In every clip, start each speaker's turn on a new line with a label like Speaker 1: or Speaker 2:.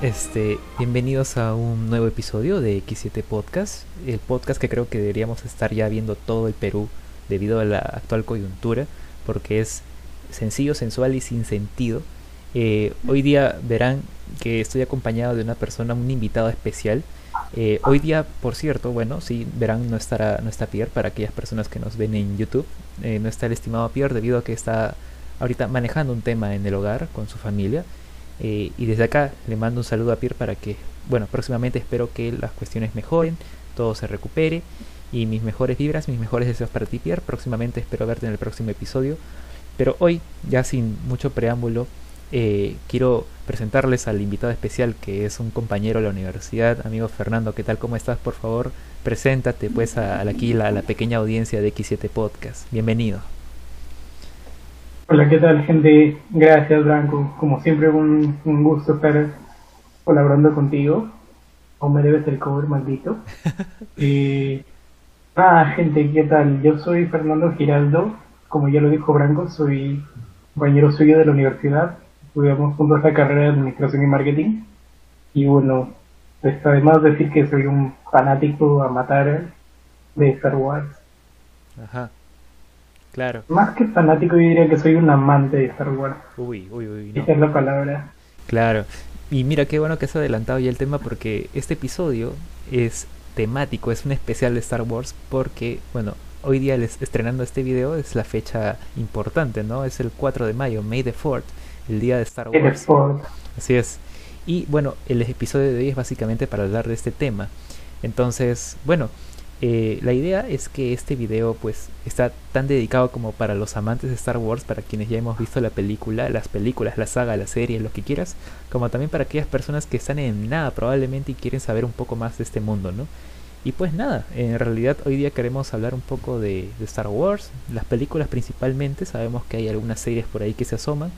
Speaker 1: Este, bienvenidos a un nuevo episodio de X7 Podcast, el podcast que creo que deberíamos estar ya viendo todo el Perú debido a la actual coyuntura, porque es sencillo, sensual y sin sentido. Eh, hoy día verán que estoy acompañado de una persona, un invitado especial. Eh, hoy día, por cierto, bueno, sí, verán, no estará, no está Pierre para aquellas personas que nos ven en YouTube. Eh, no está el estimado Pierre debido a que está ahorita manejando un tema en el hogar con su familia. Eh, y desde acá le mando un saludo a Pierre para que, bueno, próximamente espero que las cuestiones mejoren, todo se recupere. Y mis mejores vibras, mis mejores deseos para ti, Pierre. Próximamente espero verte en el próximo episodio. Pero hoy, ya sin mucho preámbulo, eh, quiero presentarles al invitado especial que es un compañero de la universidad, amigo Fernando. ¿Qué tal? ¿Cómo estás? Por favor, preséntate pues a, aquí a la pequeña audiencia de X7 Podcast. Bienvenido.
Speaker 2: Hola, ¿qué tal, gente? Gracias, Blanco. Como siempre, un, un gusto estar colaborando contigo. O me debes el cover, maldito. eh, ah, gente, ¿qué tal? Yo soy Fernando Giraldo. Como ya lo dijo Branco, soy compañero suyo de la universidad. Estudiamos juntos la carrera de Administración y Marketing. Y bueno, pues además decir que soy un fanático a matar de Star Wars.
Speaker 1: Ajá. Claro.
Speaker 2: Más que fanático, yo diría que soy un amante de Star Wars.
Speaker 1: Uy, uy, uy. No.
Speaker 2: Esa es la palabra.
Speaker 1: Claro. Y mira qué bueno que has adelantado ya el tema porque este episodio es temático, es un especial de Star Wars porque, bueno, hoy día les, estrenando este video es la fecha importante, ¿no? Es el 4 de mayo, May the 4th, el día de Star Wars. Así es. Y bueno, el episodio de hoy es básicamente para hablar de este tema. Entonces, bueno, eh, la idea es que este video pues está tan dedicado como para los amantes de Star Wars, para quienes ya hemos visto la película, las películas, la saga, la serie, lo que quieras, como también para aquellas personas que están en nada probablemente y quieren saber un poco más de este mundo, ¿no? Y pues nada, en realidad hoy día queremos hablar un poco de, de Star Wars, las películas principalmente, sabemos que hay algunas series por ahí que se asoman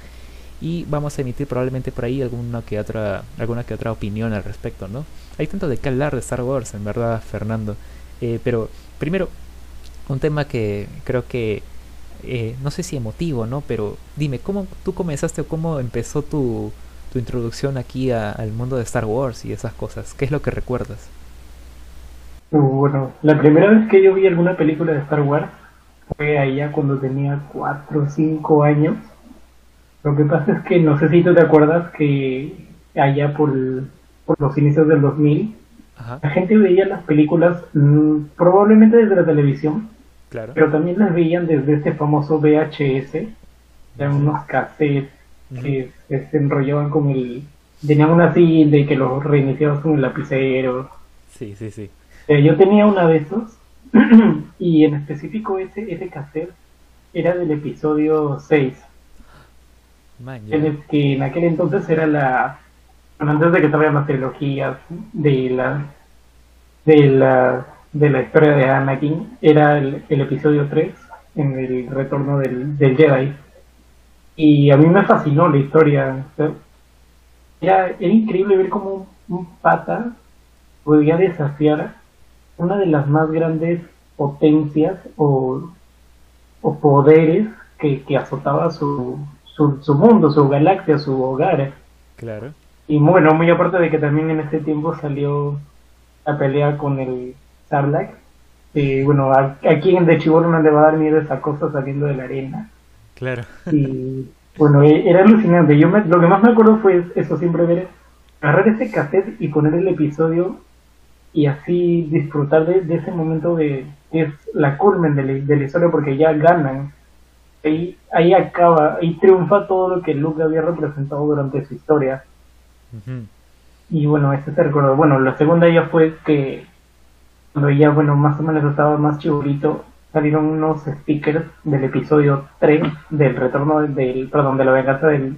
Speaker 1: y vamos a emitir probablemente por ahí alguna que otra alguna que otra opinión al respecto, ¿no? Hay tanto de qué hablar de Star Wars, en verdad, Fernando. Eh, pero primero, un tema que creo que, eh, no sé si emotivo, ¿no? Pero dime, ¿cómo tú comenzaste o cómo empezó tu, tu introducción aquí al mundo de Star Wars y esas cosas? ¿Qué es lo que recuerdas?
Speaker 2: Bueno, la primera vez que yo vi alguna película de Star Wars fue allá cuando tenía 4 o 5 años. Lo que pasa es que no sé si tú te acuerdas que allá por, por los inicios del 2000 Ajá. La gente veía las películas mmm, probablemente desde la televisión,
Speaker 1: claro.
Speaker 2: pero también las veían desde este famoso VHS, eran unos cassettes uh -huh. que se, se enrollaban con el... Tenían una cinta y que los reiniciabas con el lapicero.
Speaker 1: Sí, sí, sí.
Speaker 2: Eh, yo tenía una de esos y en específico ese, ese cassette era del episodio 6.
Speaker 1: Man,
Speaker 2: en el que en aquel entonces era la antes de que salgan las trilogías de la de la de la historia de Anakin era el, episodio 3 en el retorno del, del, Jedi y a mí me fascinó la historia era, era increíble ver cómo un, un pata podía desafiar una de las más grandes potencias o, o poderes que, que azotaba su, su, su mundo, su galaxia, su hogar.
Speaker 1: Claro.
Speaker 2: Y bueno, muy aparte de que también en ese tiempo salió la pelea con el Sarlacc. Y bueno, a, a quien de chivolo no le va a dar miedo esa cosa saliendo de la arena.
Speaker 1: Claro.
Speaker 2: Y bueno, era alucinante. Yo me, lo que más me acuerdo fue eso, siempre ver, agarrar ese cassette y poner el episodio y así disfrutar de, de ese momento de que es la culmen de, de la historia porque ya ganan. Ahí, ahí acaba, ahí triunfa todo lo que Luke había representado durante su historia.
Speaker 1: Uh -huh.
Speaker 2: Y bueno, ese te recuerdo. Bueno, la segunda ya fue que cuando ya, bueno, más o menos estaba más chiburito, salieron unos stickers del episodio 3 del retorno del, del perdón, de la venganza del,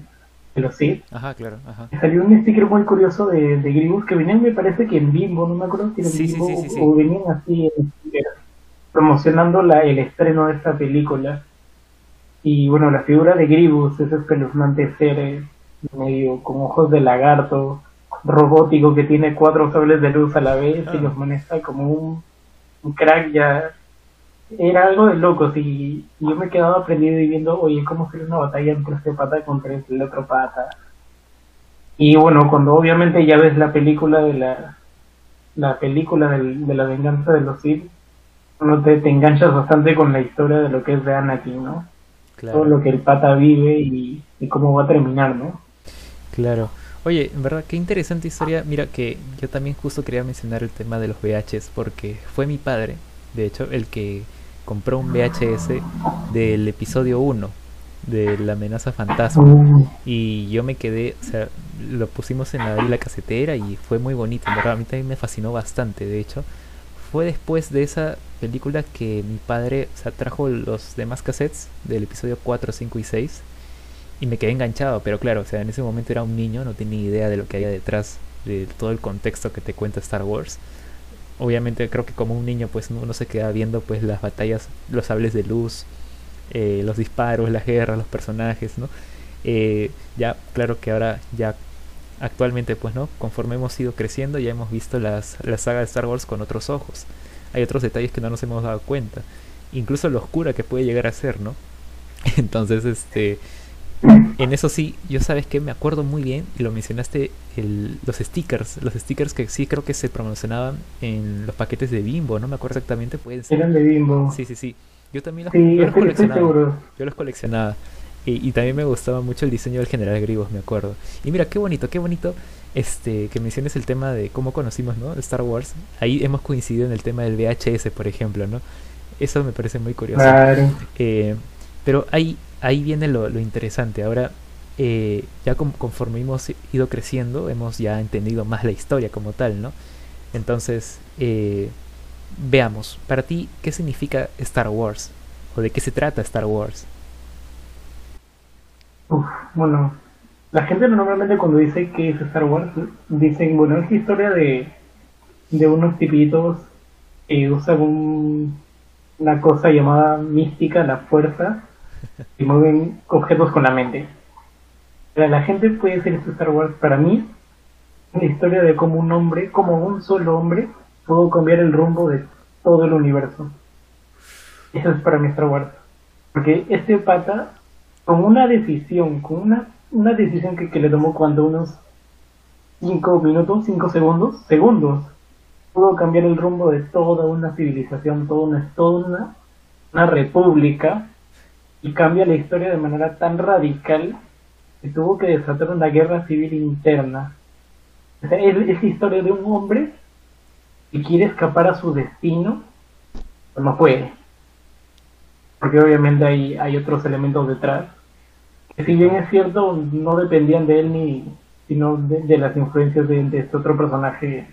Speaker 2: de los Sith.
Speaker 1: Ajá, claro, ajá.
Speaker 2: Salió un sticker muy curioso de, de Grievous que venían, me parece que en Bimbo, no me acuerdo si era en
Speaker 1: Sí,
Speaker 2: Bimbo
Speaker 1: sí, sí,
Speaker 2: o venían así en sticker, promocionando la, el estreno de esta película. Y bueno, la figura de Grievous, ese espeluznante ser eh, medio con ojos de lagarto, robótico que tiene cuatro sables de luz a la vez y
Speaker 1: Ah.
Speaker 2: los maneja como un, un crack ya. Era algo de locos y, y yo me quedaba aprendido y viendo, oye, cómo sería una batalla entre este pata contra el otro pata. Y bueno, cuando obviamente ya ves la película de la, la película del, de la venganza de los Sith, uno te, te enganchas bastante con la historia de lo que es de Anakin, ¿no? Todo lo que el pata vive y, y cómo va a terminar, ¿no?
Speaker 1: Claro. Oye, en verdad, qué interesante historia. Mira que yo también justo quería mencionar el tema de los VHs porque fue mi padre, de hecho, el que compró un VHS del episodio 1 de la amenaza fantasma y yo me quedé, o sea, lo pusimos en la, la casetera y fue muy bonito, en verdad, a mí también me fascinó bastante, de hecho. Fue después de esa película que mi padre, o sea, trajo los demás cassettes del episodio 4, 5 y 6 y me quedé enganchado, pero claro, o sea, en ese momento era un niño, no tenía idea de lo que había detrás de todo el contexto que te cuenta Star Wars. Obviamente creo que como un niño pues uno se queda viendo pues las batallas, los sables de luz, eh, los disparos, las guerras, los personajes, ¿no? Eh, ya claro que ahora ya actualmente pues no, conforme hemos ido creciendo ya hemos visto las, la saga de Star Wars con otros ojos. Hay otros detalles que no nos hemos dado cuenta. Incluso lo oscura que puede llegar a ser, ¿no? Entonces, este, en eso sí, yo sabes que me acuerdo muy bien, y lo mencionaste, el, los stickers, los stickers que sí creo que se promocionaban en los paquetes de Bimbo, no me acuerdo exactamente, pueden ser.
Speaker 2: eran de Bimbo.
Speaker 1: Sí, sí, sí. Yo también los,
Speaker 2: Sí,
Speaker 1: yo los coleccionaba. Yo los coleccionaba. Y, y también me gustaba mucho el diseño del General Grievous, me acuerdo. Y mira, qué bonito, qué bonito este que menciones el tema de cómo conocimos, ¿no? Star Wars. Ahí hemos coincidido en el tema del VHS, por ejemplo, ¿no? Eso me parece muy curioso.
Speaker 2: Claro.
Speaker 1: Eh, pero ahí, ahí viene lo, interesante. Ahora, eh, ya conforme hemos ido creciendo, hemos ya entendido más la historia como tal, ¿no? Entonces, eh, veamos, para ti, ¿qué significa Star Wars? ¿O de qué se trata Star Wars?
Speaker 2: Uf, bueno, la gente normalmente cuando dice que es Star Wars, dicen, bueno, es la historia de, de unos tipitos que usan un- una cosa llamada mística, la fuerza, y mueven objetos con la mente. Para la gente puede ser esto Star Wars, para mí, la historia de cómo un hombre, como un solo hombre, pudo cambiar el rumbo de todo el universo. Eso es para mí Star Wars. Porque este pata, con una decisión, con una, una decisión que, que le tomó cuando unos 5 minutos, 5 segundos, segundos, pudo cambiar el rumbo de toda una civilización, toda una, toda una, una república, y cambia la historia de manera tan radical que tuvo que desatar una guerra civil interna. Es, es historia de un hombre que quiere escapar a su destino, pero no puede. Porque obviamente hay, hay otros elementos detrás. Que si bien es cierto, no dependían de él ni sino de, de las influencias de, de este otro personaje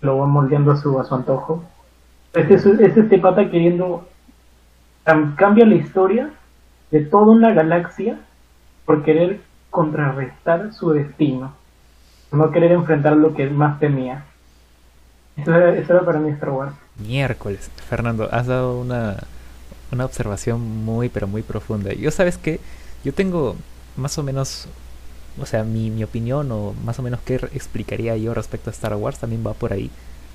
Speaker 2: lo va moldeando a su, a su antojo. Es, es, es este pata queriendo cam- cambia la historia de toda una galaxia por querer contrarrestar su destino, no querer enfrentar lo que más temía. Eso era, para mí Star Wars.
Speaker 1: Miércoles, Fernando, has dado una, una observación muy, pero muy profunda. Yo sabes que yo tengo más o menos, o sea, mi, mi opinión o más o menos qué explicaría yo respecto a Star Wars también va por ahí.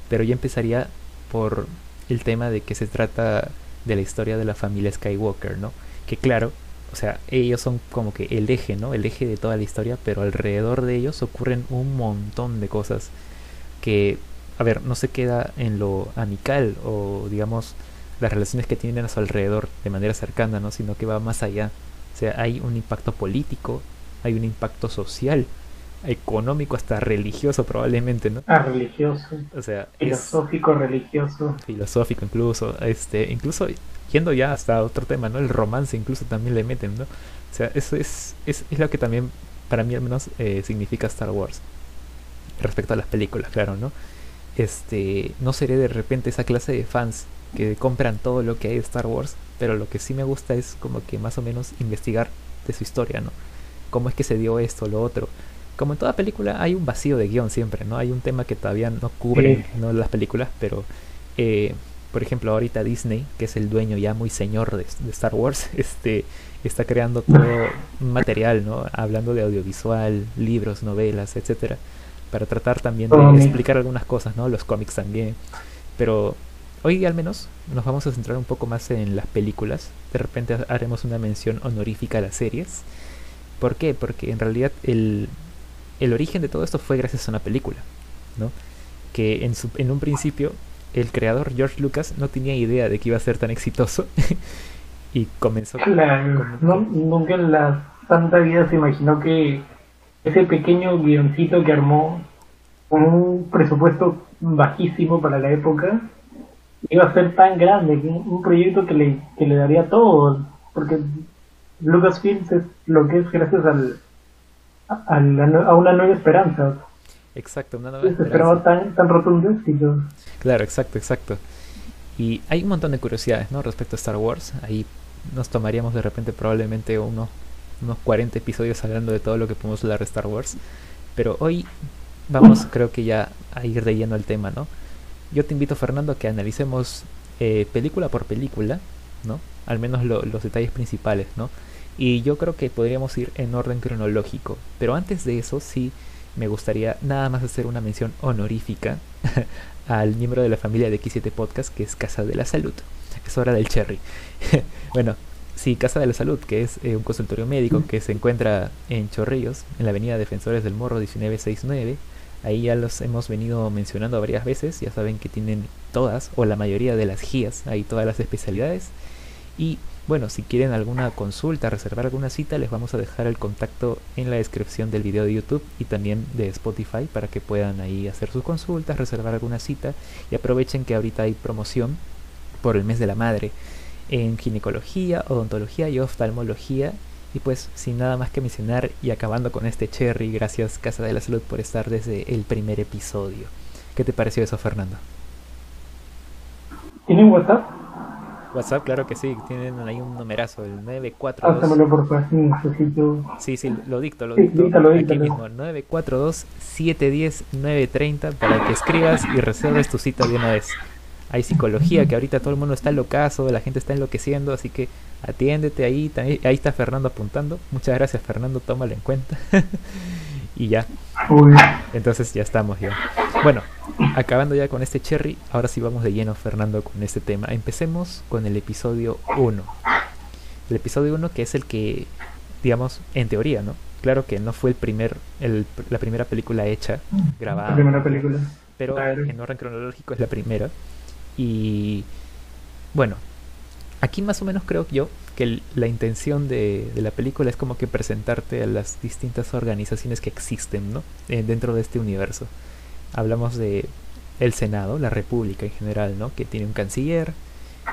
Speaker 1: Pero yo empezaría por el tema de que se trata de la historia de la familia Skywalker, ¿no? Que claro, o sea, ellos son como que el eje, ¿no? El eje de toda la historia, pero alrededor de ellos ocurren un montón de cosas que, a ver, no se queda en lo amical o digamos las relaciones que tienen a su alrededor de manera cercana, ¿no? Sino que va más allá. O sea, hay un impacto político, hay un impacto social, económico, hasta religioso probablemente, ¿no?
Speaker 2: Ah, religioso,
Speaker 1: O sea, es
Speaker 2: filosófico, religioso.
Speaker 1: filosófico incluso, este, incluso yendo ya hasta otro tema, ¿no? El romance incluso también le meten, ¿no? O sea, eso es, es, es lo que también, para mí al menos, eh, significa Star Wars. Respecto a las películas, claro, ¿no? Este, no seré de repente esa clase de fans que compran todo lo que hay de Star Wars, pero lo que sí me gusta es como que más o menos investigar de su historia, ¿no? Cómo es que se dio esto, lo otro. Como en toda película hay un vacío de guion siempre, ¿no? Hay un tema que todavía no cubren
Speaker 2: Sí.
Speaker 1: ¿no? las películas, pero eh, por ejemplo ahorita Disney, que es el dueño ya muy señor de, de Star Wars, este está creando todo un material, ¿no? Hablando de audiovisual, libros, novelas, etcétera, para tratar también de explicar algunas cosas, ¿no? Los cómics también. Pero hoy al menos nos vamos a centrar un poco más en las películas. De repente ha- haremos una mención honorífica a las series. ¿Por qué? Porque en realidad el, el origen de todo esto fue gracias a una película, ¿no? Que en, su, en un principio el creador George Lucas no tenía idea de que iba a ser tan exitoso y comenzó...
Speaker 2: Claro, no, nunca en la santa vida se imaginó que ese pequeño guioncito que armó con un presupuesto bajísimo para la época iba a ser tan grande, un proyecto que le, que le daría todo, porque Lucasfilm es lo que es gracias al, a una nueva esperanza.
Speaker 1: Exacto, una nueva
Speaker 2: esperanza. tan, tan rotundo éxito.
Speaker 1: Claro, exacto, exacto. Y hay un montón de curiosidades, ¿no? Respecto a Star Wars. Ahí nos tomaríamos de repente probablemente unos, unos 40 episodios hablando de todo lo que podemos hablar de Star Wars. Pero hoy vamos, creo que ya a ir de lleno al tema, ¿no? Yo te invito, Fernando, a que analicemos eh, película por película, ¿no? Al menos los detalles principales, ¿no? Y yo creo que podríamos ir en orden cronológico. Pero antes de eso, sí me gustaría nada más hacer una mención honorífica al miembro de la familia de X7 Podcast, que es Casa de la Salud. Es hora del cherry. bueno, sí, Casa de la Salud, que es eh, un consultorio médico que se encuentra en Chorrillos, en la avenida Defensores del Morro 1969. Ahí ya los hemos venido mencionando varias veces, ya saben que tienen todas o la mayoría de las guías, ahí todas las especialidades. Y bueno, si quieren alguna consulta, reservar alguna cita, les vamos a dejar el contacto en la descripción del video de YouTube y también de Spotify para que puedan ahí hacer sus consultas, reservar alguna cita y aprovechen que ahorita hay promoción por el mes de la madre en ginecología, odontología y oftalmología. Y pues sin nada más que mencionar y acabando con este cherry, gracias Casa de la Salud por estar desde el primer episodio. ¿Qué te pareció eso, Fernando?
Speaker 2: ¿Tienen WhatsApp?
Speaker 1: WhatsApp, claro que sí, tienen ahí un numerazo, el 942.
Speaker 2: Pásamelo por favor, necesito.
Speaker 1: Sí, sí, lo dicto, lo dicto. Sí, Aquí mismo, 942-710-930 para que escribas y reserves tu cita de una vez. Hay psicología, que ahorita todo el mundo está locazo, la gente está enloqueciendo, así que atiéndete ahí. Ahí está Fernando apuntando. Muchas gracias, Fernando, tómalo en cuenta. y ya. Entonces ya estamos ya. Bueno, acabando ya con este cherry, ahora sí vamos de lleno, Fernando, con este tema. Empecemos con el episodio 1. El episodio 1 que es el que, digamos, en teoría, ¿no? Claro que no fue el primer, el, la primera película hecha, grabada.
Speaker 2: La primera película.
Speaker 1: Pero en orden cronológico es la primera. Y bueno, aquí más o menos creo yo que la intención de, la película es como que presentarte a las distintas organizaciones que existen ¿no? Eh, dentro de este universo. Hablamos de el Senado, la República en general, ¿no? que tiene un canciller,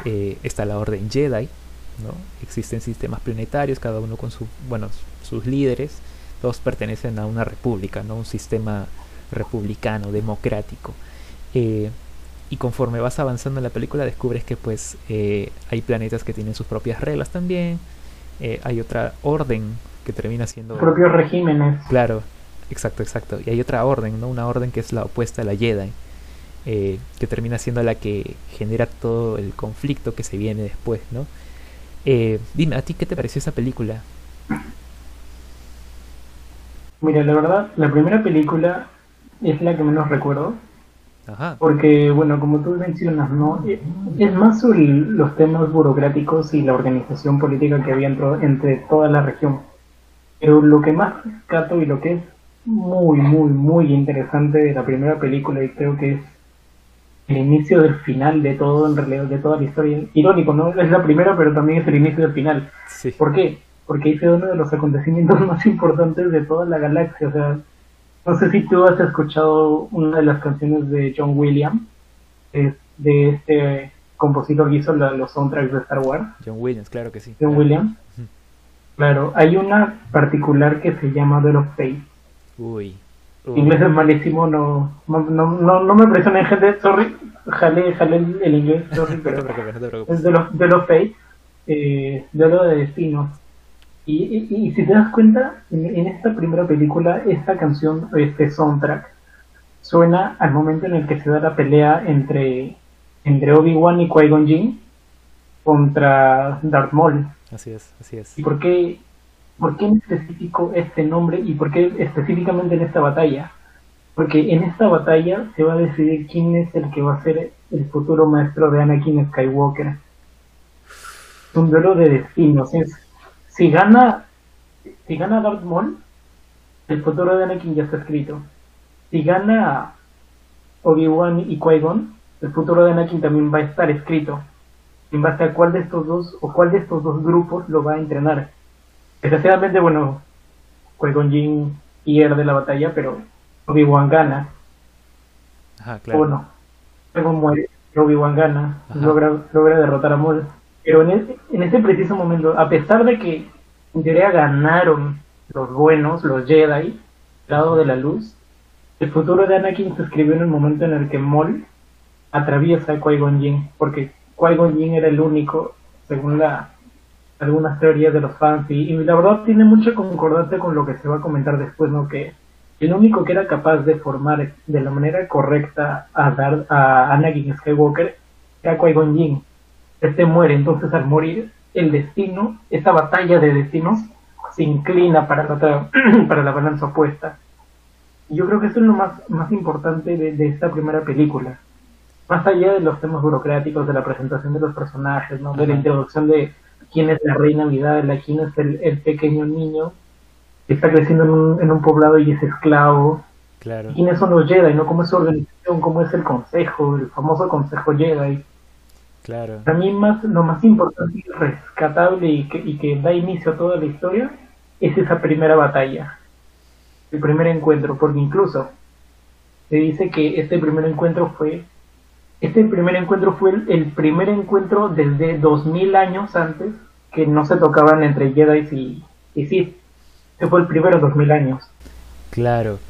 Speaker 1: eh, está la Orden Jedi, ¿no? existen sistemas planetarios, cada uno con su, bueno, sus líderes, todos pertenecen a una república, ¿no? un sistema republicano, democrático. Eh, y conforme vas avanzando en la película descubres que pues eh, hay planetas que tienen sus propias reglas también, eh, hay otra orden que termina siendo...
Speaker 2: Propios regímenes.
Speaker 1: Claro, exacto, exacto. Y hay otra orden, ¿no? Una orden que es la opuesta a la Jedi, eh, que termina siendo la que genera todo el conflicto que se viene después, ¿no? dime, ¿a ti qué te pareció esa película?
Speaker 2: Mira, la verdad, la primera película es la que menos recuerdo porque, bueno, como tú mencionas, ¿no? Es más sobre los temas burocráticos y la organización política que había entre, toda la región. Pero lo que más rescato y lo que es muy, muy, muy interesante de la primera película, y creo que es el inicio del final de todo, en realidad, de toda la historia. Irónico, ¿no? Es la primera, pero también es el inicio del final. ¿Por qué? Porque hice uno de los acontecimientos más importantes de toda la galaxia. O sea, no sé si tú has escuchado una de las canciones de John Williams, de este compositor que hizo los soundtracks de Star Wars.
Speaker 1: John Williams, claro que sí.
Speaker 2: John Williams. Claro, hay una particular que se llama The of Fate.
Speaker 1: Uy.
Speaker 2: Inglés es malísimo, no, no, no, no, me presionen gente, sorry, jale, jale el, inglés, sorry, pero es de los, de los Fate, eh, de lo de destinos. Y, si te das cuenta, en, esta primera película, esta canción, este soundtrack, suena al momento en el que se da la pelea entre, entre Obi-Wan y Qui-Gon Jinn contra Darth Maul.
Speaker 1: Así es, así es.
Speaker 2: ¿Y por qué, por qué en específico este nombre y por qué específicamente en esta batalla? Porque en esta batalla se va a decidir quién es el que va a ser el futuro maestro de Anakin Skywalker. Es un duelo de destinos, es si gana, si gana Darth Maul, el futuro de Anakin ya está escrito. Si gana Obi-Wan y Qui-Gon, el futuro de Anakin también va a estar escrito. En base a cuál de estos dos o cuál de estos dos grupos lo va a entrenar. Desgraciadamente, bueno, Qui-Gon Jinn pierde la batalla, pero Obi-Wan gana.
Speaker 1: Ajá, claro.
Speaker 2: O no. Qui-Gon muere, Obi-Wan gana,
Speaker 1: Ajá.
Speaker 2: logra, logra derrotar a Maul. Pero en, ese- en ese preciso momento, a pesar de que en teoría ganaron los buenos, los Jedi, lado de la luz, el futuro de Anakin se escribió en el momento en el que Maul atraviesa a Qui-Gon Jinn, porque Qui-Gon Jinn era el único, según la algunas teorías de los fans, y, y la verdad tiene mucha concordancia con lo que se va a comentar después, ¿no? Que el único que era capaz de formar de la manera correcta a dar a Anakin Skywalker era Qui-Gon Jinn. Este muere, entonces al morir, el destino, esa batalla de destinos, se inclina para la, para la balanza opuesta. Y Yo creo que eso es lo más, más importante de, de esta primera película. Más allá de los temas burocráticos, de la presentación de los personajes, ¿no? de la introducción de quién es la reina Vidala, quién es el, el pequeño niño que está creciendo en un, en un poblado y es esclavo,
Speaker 1: Claro.
Speaker 2: y quiénes son los Jedi, ¿no? cómo es su organización, cómo es el consejo, el famoso consejo Jedi.
Speaker 1: Claro.
Speaker 2: Para mí más, lo más importante y rescatable y que, y que da inicio a toda la historia es esa primera batalla, el primer encuentro, porque incluso se dice que este primer encuentro fue, este primer encuentro fue el, el primer encuentro desde 2000 años antes que no se tocaban entre Jedi y, y Sith. Este fue el primero 2000 años.
Speaker 1: Claro.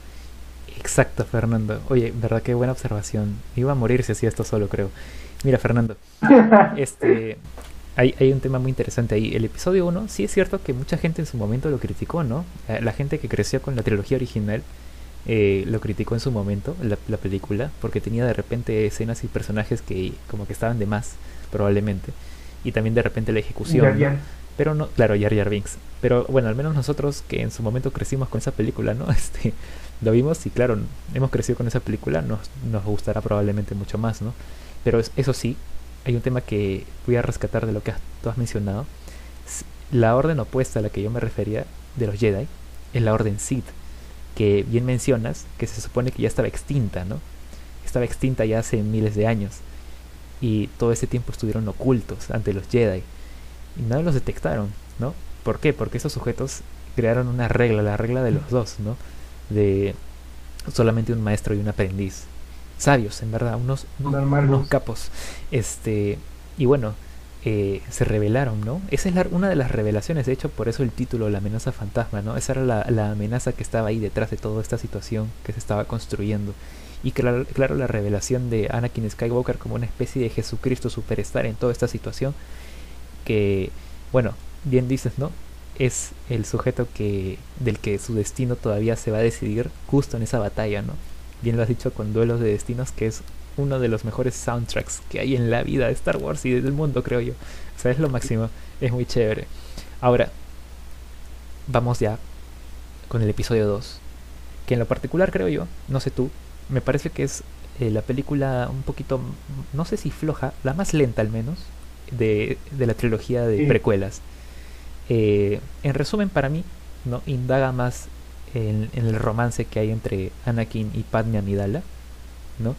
Speaker 1: Exacto, Fernando. Oye, verdad qué buena observación. Iba a morir si hacía esto solo, creo. Mira, Fernando, este hay, hay un tema muy interesante ahí. El episodio 1, sí es cierto que mucha gente en su momento lo criticó, ¿no? Eh, La gente que creció con la trilogía original eh, lo criticó en su momento, la, la película, porque tenía de repente escenas y personajes que como que estaban de más, probablemente. Y también de repente la ejecución.
Speaker 2: Jar
Speaker 1: ¿no?
Speaker 2: Jar.
Speaker 1: Pero no, claro, Jar Jar Binks. Pero bueno, al menos nosotros que en su momento crecimos con esa película, ¿no? Este, lo vimos y claro, hemos crecido con esa película, nos, nos gustará probablemente mucho más, ¿no? Pero es- eso sí, hay un tema que voy a rescatar de lo que has- tú has mencionado. La orden opuesta a la que yo me refería de los Jedi es la orden Sith, que bien mencionas, que se supone que ya estaba extinta, ¿no? Estaba extinta ya hace miles de años. Y todo ese tiempo estuvieron ocultos ante los Jedi y no los detectaron, ¿no? ¿Por qué? Porque esos sujetos crearon una regla, la regla de los dos, ¿no? De solamente un maestro y un aprendiz. Sabios, en verdad, unos, unos, capos. Este, y bueno, eh, se revelaron, ¿no? Esa es la- una de las revelaciones, de hecho, por eso el título, la amenaza fantasma, ¿no? Esa era la, la amenaza que estaba ahí detrás de toda esta situación que se estaba construyendo. Y claro, claro, la revelación de Anakin Skywalker como una especie de Jesucristo superstar en toda esta situación que, bueno, bien dices, ¿no? Es el sujeto que del que su destino todavía se va a decidir justo en esa batalla, ¿no? Bien lo has dicho con Duelos de Destinos, que es uno de los mejores soundtracks que hay en la vida de Star Wars y del mundo, creo yo. O sea, es lo máximo, es muy chévere. Ahora, vamos ya con el episodio 2, que en lo particular creo yo, no sé tú, me parece que es eh, la película un poquito, no sé si floja, la más lenta al menos, de, de la trilogía de
Speaker 2: Sí.
Speaker 1: precuelas. Eh, en resumen, para mí, no indaga más en, en el romance que hay entre Anakin y Padme Amidala, ¿no?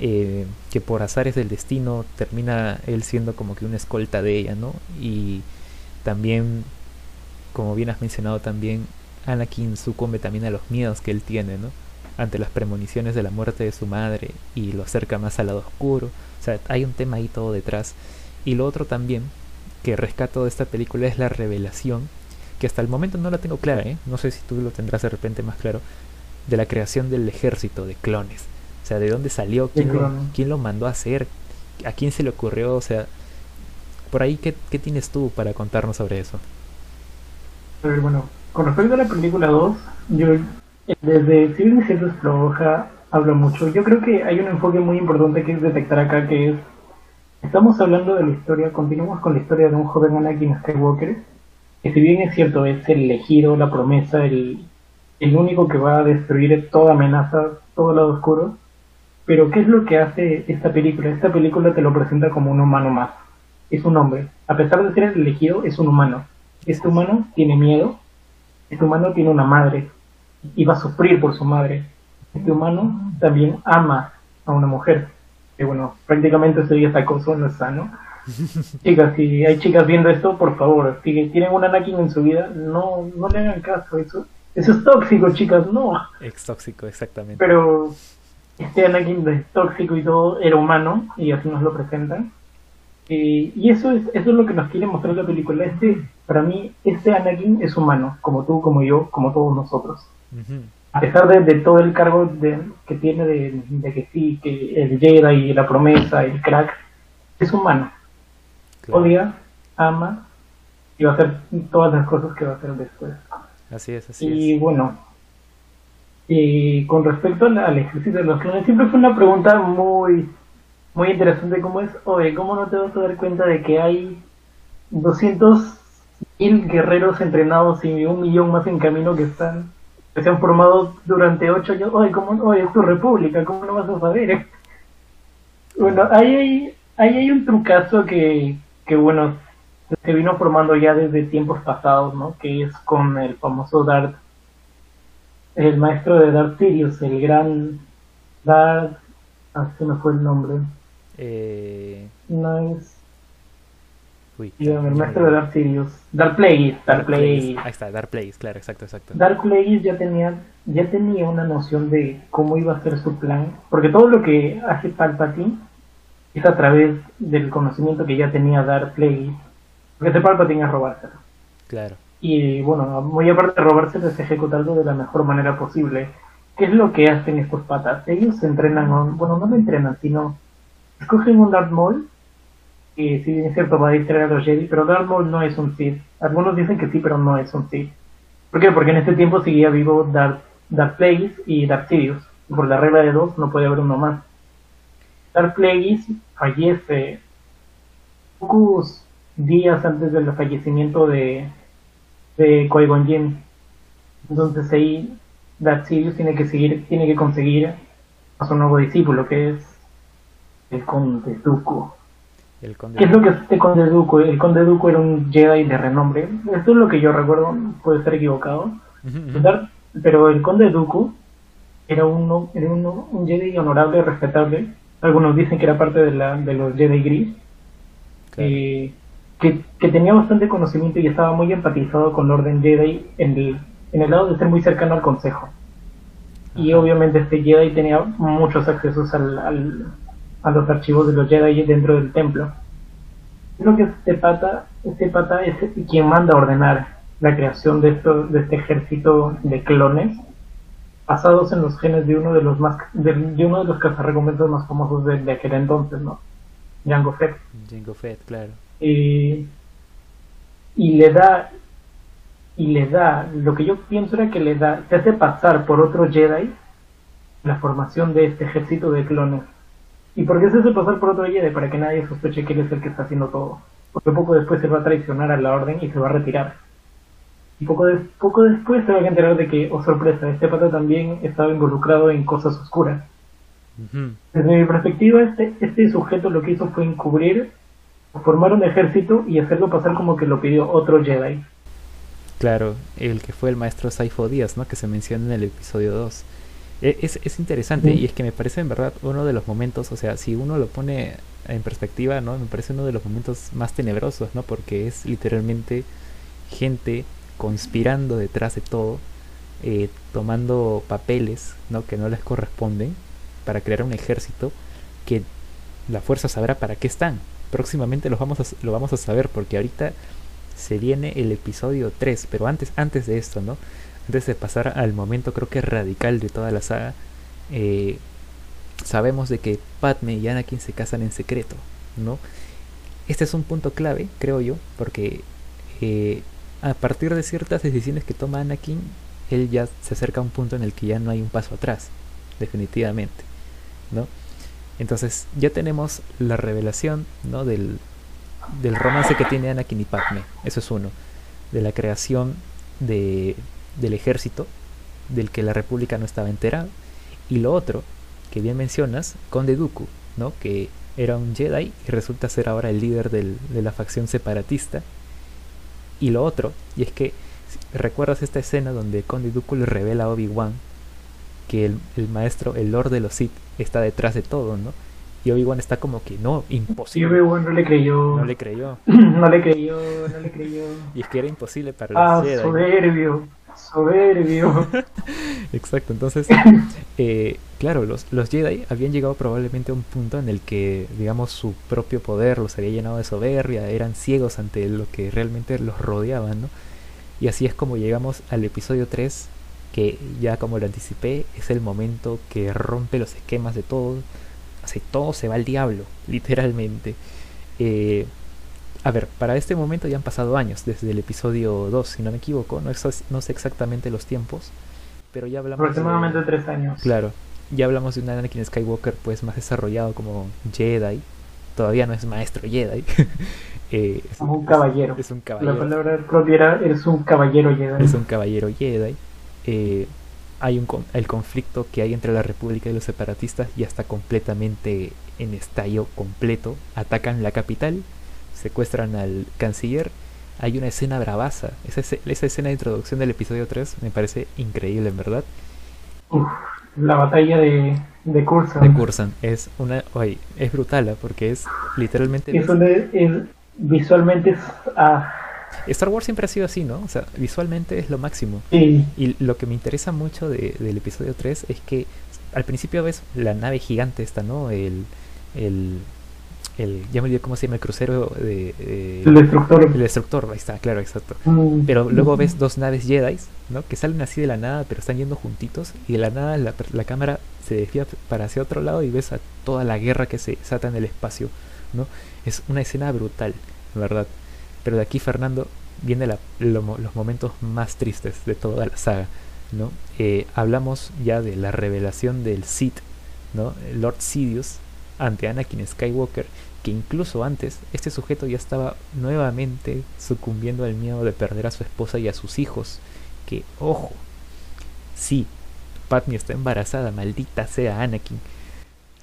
Speaker 1: Eh, que por azares del destino termina él siendo como que una escolta de ella, ¿no? Y también, como bien has mencionado también, Anakin sucumbe también a los miedos que él tiene, ¿no? Ante las premoniciones de la muerte de su madre y lo acerca más al lado oscuro. O sea, hay un tema ahí todo detrás. Y lo otro también que rescato de esta película es la revelación, que hasta el momento no la tengo clara, ¿eh? No sé si tú lo tendrás de repente más claro, de la creación del ejército de clones. O sea, ¿de dónde salió? ¿Quién, lo, quién lo mandó a hacer? ¿A quién se le ocurrió? O sea, por ahí, ¿qué, qué tienes tú para contarnos sobre eso?
Speaker 2: A ver, bueno, con respecto a la película 2, yo desde cierto es floja, habla mucho. Yo creo que hay un enfoque muy importante que es detectar acá, que es, estamos hablando de la historia, continuamos con la historia de un joven Anakin Skywalker, que si bien es cierto es el elegido, la promesa, el, el único que va a destruir toda amenaza, todo lado oscuro, pero ¿qué es lo que hace esta película? Esta película te lo presenta como un humano más. Es un hombre. A pesar de ser el elegido, es un humano. Este humano tiene miedo. Este humano tiene una madre. Iba a sufrir por su madre. Este humano también ama a una mujer. Que bueno, prácticamente eso ya es acoso, no es sano. chicas, si hay chicas viendo esto, por favor, si tienen un Anakin en su vida, no, no le hagan caso. Eso, eso es tóxico, chicas, no.
Speaker 1: Es tóxico, exactamente.
Speaker 2: Pero este Anakin es tóxico y todo, era humano, y así nos lo presentan. y eso es, eso es lo que nos quiere mostrar la película. Este, para mí, este Anakin es humano, como tú, como yo, como todos nosotros. A pesar de, todo el cargo de, que tiene de, que sí, que el Jedi y la promesa, el crack, es humano. Odia, ama y va a hacer todas las cosas que va a hacer después.
Speaker 1: Así es, así
Speaker 2: y, es. Y bueno, y con respecto al, ejercicio de los clones, siempre fue una pregunta muy, muy interesante como es, oye, ¿cómo no te vas a dar cuenta de que hay 200 mil guerreros entrenados y un millón más en camino que están, se han formado durante ocho años? Oye, ¿cómo, oye, es tu república, ¿cómo no vas a saber? Bueno, ahí hay, ahí hay un trucazo que, que, bueno, se vino formando ya desde tiempos pasados, ¿no? Que es con el famoso Darth el maestro de Darth Sirius, el gran Darth... Ah, se me fue el nombre.
Speaker 1: Eh...
Speaker 2: No es... Uy, el maestro de Darth Sirius. Darth Plagueis, Darth Plagueis.
Speaker 1: Ahí está, Darth Plagueis, claro, exacto, exacto.
Speaker 2: Darth Plagueis ya tenía, ya tenía una noción de cómo iba a ser su plan, porque todo lo que hace Palpatine es a través del conocimiento que ya tenía Darth Plagueis, porque ese Palpatine es robárselo.
Speaker 1: Claro.
Speaker 2: Y bueno, muy aparte de robarse, es ejecutarlo de la mejor manera posible. ¿Qué es lo que hacen estos patas? Ellos se entrenan, bueno, no me entrenan, sino escogen un Darth Maul, si bien es cierto va a distraer a los Jedi, pero Darth Maul no es un Sith. Algunos dicen que sí, pero no es un Sith. ¿Por qué? Porque en ese tiempo seguía vivo Darth, Darth Plagueis y Darth Sidious. Por la regla de dos no puede haber uno más. Darth Plagueis fallece pocos días antes del fallecimiento de, de Qui-Gon Jinn. Entonces ahí Darth Sidious tiene que seguir, tiene que conseguir a su nuevo discípulo, que es el Conde Dooku. El ¿Qué es lo que es este Conde Dooku? El Conde Dooku era un Jedi de renombre. Esto es lo que yo recuerdo, puede estar equivocado. pero el Conde Dooku era, uno, era uno, un Jedi honorable, respetable. Algunos dicen que era parte de, la, de los Jedi Gris. Eh, que, tenía bastante conocimiento y estaba muy empatizado con Orden Jedi en el, en el lado de ser muy cercano al consejo. Y obviamente este Jedi tenía muchos accesos al, a los archivos de los Jedi dentro del templo. Creo que este pata, este pata es quien manda a ordenar la creación de, esto, de este ejército de clones basados en los genes de uno de los más de, uno de los cazarrecompensas más famosos de, aquel entonces, ¿no? Jango Fett.
Speaker 1: Jango Fett, claro.
Speaker 2: Eh, y le da y le da lo que yo pienso era que le da se hace pasar por otro Jedi la formación de este ejército de clones y por qué se hace pasar por otro Jedi para que nadie sospeche que él es el que está haciendo todo porque poco después se va a traicionar a la orden y se va a retirar y poco, de, poco después se va a enterar de que oh sorpresa este pata también estaba involucrado en cosas oscuras desde mi perspectiva este este sujeto lo que hizo fue encubrir formar un ejército y hacerlo pasar como que lo pidió otro Jedi.
Speaker 1: Claro, el que fue el maestro Saifo Díaz, ¿no? Que se menciona en el episodio 2. E, es, es interesante y es que me parece en verdad uno de los momentos, o sea, si uno lo pone en perspectiva, ¿no? Me parece uno de los momentos más tenebrosos, ¿no? Porque es literalmente gente conspirando detrás de todo, eh, tomando papeles, ¿no? Que no les corresponden para crear un ejército que la fuerza sabrá para qué están, próximamente los vamos a, lo vamos a saber porque ahorita se viene el episodio 3, pero antes, antes de esto, ¿no? Antes de pasar al momento creo que radical de toda la saga, eh, sabemos de que Padme y Anakin se casan en secreto, ¿no? Este es un punto clave, creo yo, porque eh, a partir de ciertas decisiones que toma Anakin, él ya se acerca a un punto en el que ya no hay un paso atrás, definitivamente, ¿no? Entonces ya tenemos la revelación ¿no? del, del romance que tiene Anakin y Padme. Eso es uno. De la creación de, del ejército del que la República no estaba enterada. Y lo otro, que bien mencionas, Conde Dooku, ¿no? que era un Jedi y resulta ser ahora el líder del, de la facción separatista. Y lo otro, y es que ¿Recuerdas esta escena donde Conde Dooku le revela a Obi-Wan que el, el, maestro, el Lord de los Sith, está detrás de todo, ¿no? Y Obi-Wan está como que, no, imposible.
Speaker 2: Y Obi-Wan no le creyó.
Speaker 1: No le creyó.
Speaker 2: no le creyó, no le creyó.
Speaker 1: Y es que era imposible para
Speaker 2: ah,
Speaker 1: los Jedi.
Speaker 2: soberbio, soberbio.
Speaker 1: Exacto, entonces, eh, claro, los, los Jedi habían llegado probablemente a un punto en el que, digamos, su propio poder los había llenado de soberbia, eran ciegos ante lo que realmente los rodeaba, ¿no? Y así es como llegamos al episodio 3, que ya como lo anticipé, es el momento que rompe los esquemas de todo, así todo se va al diablo, literalmente. Eh, a ver, para este momento ya han pasado años, desde el episodio 2, si no me equivoco, no, no sé exactamente los tiempos, pero ya hablamos...
Speaker 2: Aproximadamente de, tres años.
Speaker 1: Claro, ya hablamos de un Anakin Skywalker pues más desarrollado como Jedi, todavía no es maestro Jedi.
Speaker 2: eh, es, un caballero.
Speaker 1: Es, un caballero.
Speaker 2: La palabra propia es un caballero Jedi.
Speaker 1: Es un caballero Jedi. Eh, hay un, el conflicto que hay entre la República y los separatistas ya está completamente en estallo completo. Atacan la capital, secuestran al canciller. Hay una escena bravaza. Esa, esa escena de introducción del episodio 3 me parece increíble, en verdad.
Speaker 2: Uf, la batalla de, de Cursan.
Speaker 1: De Cursan. Es, una, oye, es brutal, ¿eh? porque es literalmente...
Speaker 2: Es, es, visualmente es... Ah,
Speaker 1: Star Wars siempre ha sido así, ¿no? O sea, visualmente es lo máximo.
Speaker 2: Sí.
Speaker 1: Y lo que me interesa mucho de, del episodio 3 es que al principio ves la nave gigante esta, ¿no? El, el, el ya me olvidé cómo se llama el crucero de, de,
Speaker 2: el destructor.
Speaker 1: El destructor ahí está claro exacto. Mm. pero luego ves dos naves Jedi no que salen así de la nada pero están yendo juntitos y de la nada la, la cámara se desvía para hacia otro lado y ves a toda la guerra que se desata en el espacio no es una escena brutal verdad. Pero de aquí Fernando viene la, lo, los momentos más tristes de toda la saga no eh, hablamos ya de la revelación del Sith no Lord Sidious ante Anakin Skywalker que incluso antes este sujeto ya estaba nuevamente sucumbiendo al miedo de perder a su esposa y a sus hijos. Que, ojo, sí, Padme está embarazada, maldita sea Anakin.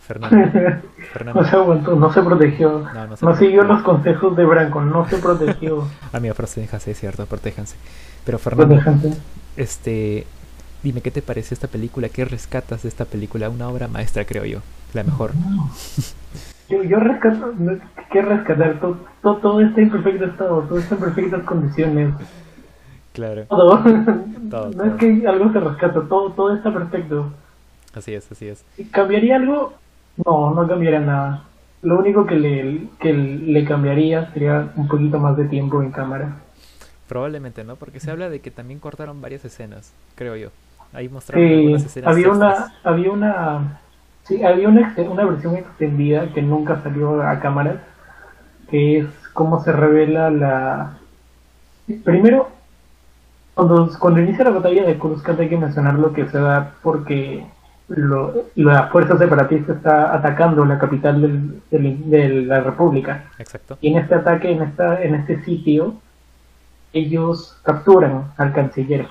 Speaker 2: Fernando, Fernando. No se aguantó, no se protegió. No, no, se no siguió los consejos de Branco, no se protegió.
Speaker 1: Amigo, protéjanse, es cierto, protéjanse. Pero Fernando,
Speaker 2: protéjanse.
Speaker 1: este, dime qué te parece esta película, qué rescatas de esta película, una obra maestra creo yo, la mejor.
Speaker 2: Yo, yo rescato, ¿qué rescatar? Todo, todo, todo está en perfecto estado, todo está en perfectas condiciones.
Speaker 1: Claro.
Speaker 2: Todo.
Speaker 1: todo
Speaker 2: no
Speaker 1: todo.
Speaker 2: es que algo se rescata, todo, todo está perfecto.
Speaker 1: Así es, así es.
Speaker 2: ¿Cambiaría algo? No, no cambiaría nada. Lo único que le, que le cambiaría sería un poquito más de tiempo en cámara.
Speaker 1: Probablemente, ¿no? Porque se habla de que también cortaron varias escenas, creo yo. Ahí mostraron
Speaker 2: Sí,
Speaker 1: algunas escenas
Speaker 2: había una, había una, sí, había una, una versión extendida que nunca salió a cámara, que es cómo se revela la... Primero, cuando, cuando inicia la batalla de Coruscant hay que mencionar lo que se da porque lo, la fuerza separatista está atacando la capital del- del- de la República.
Speaker 1: Exacto.
Speaker 2: Y en este ataque, en, esta, en este sitio, ellos capturan al canciller.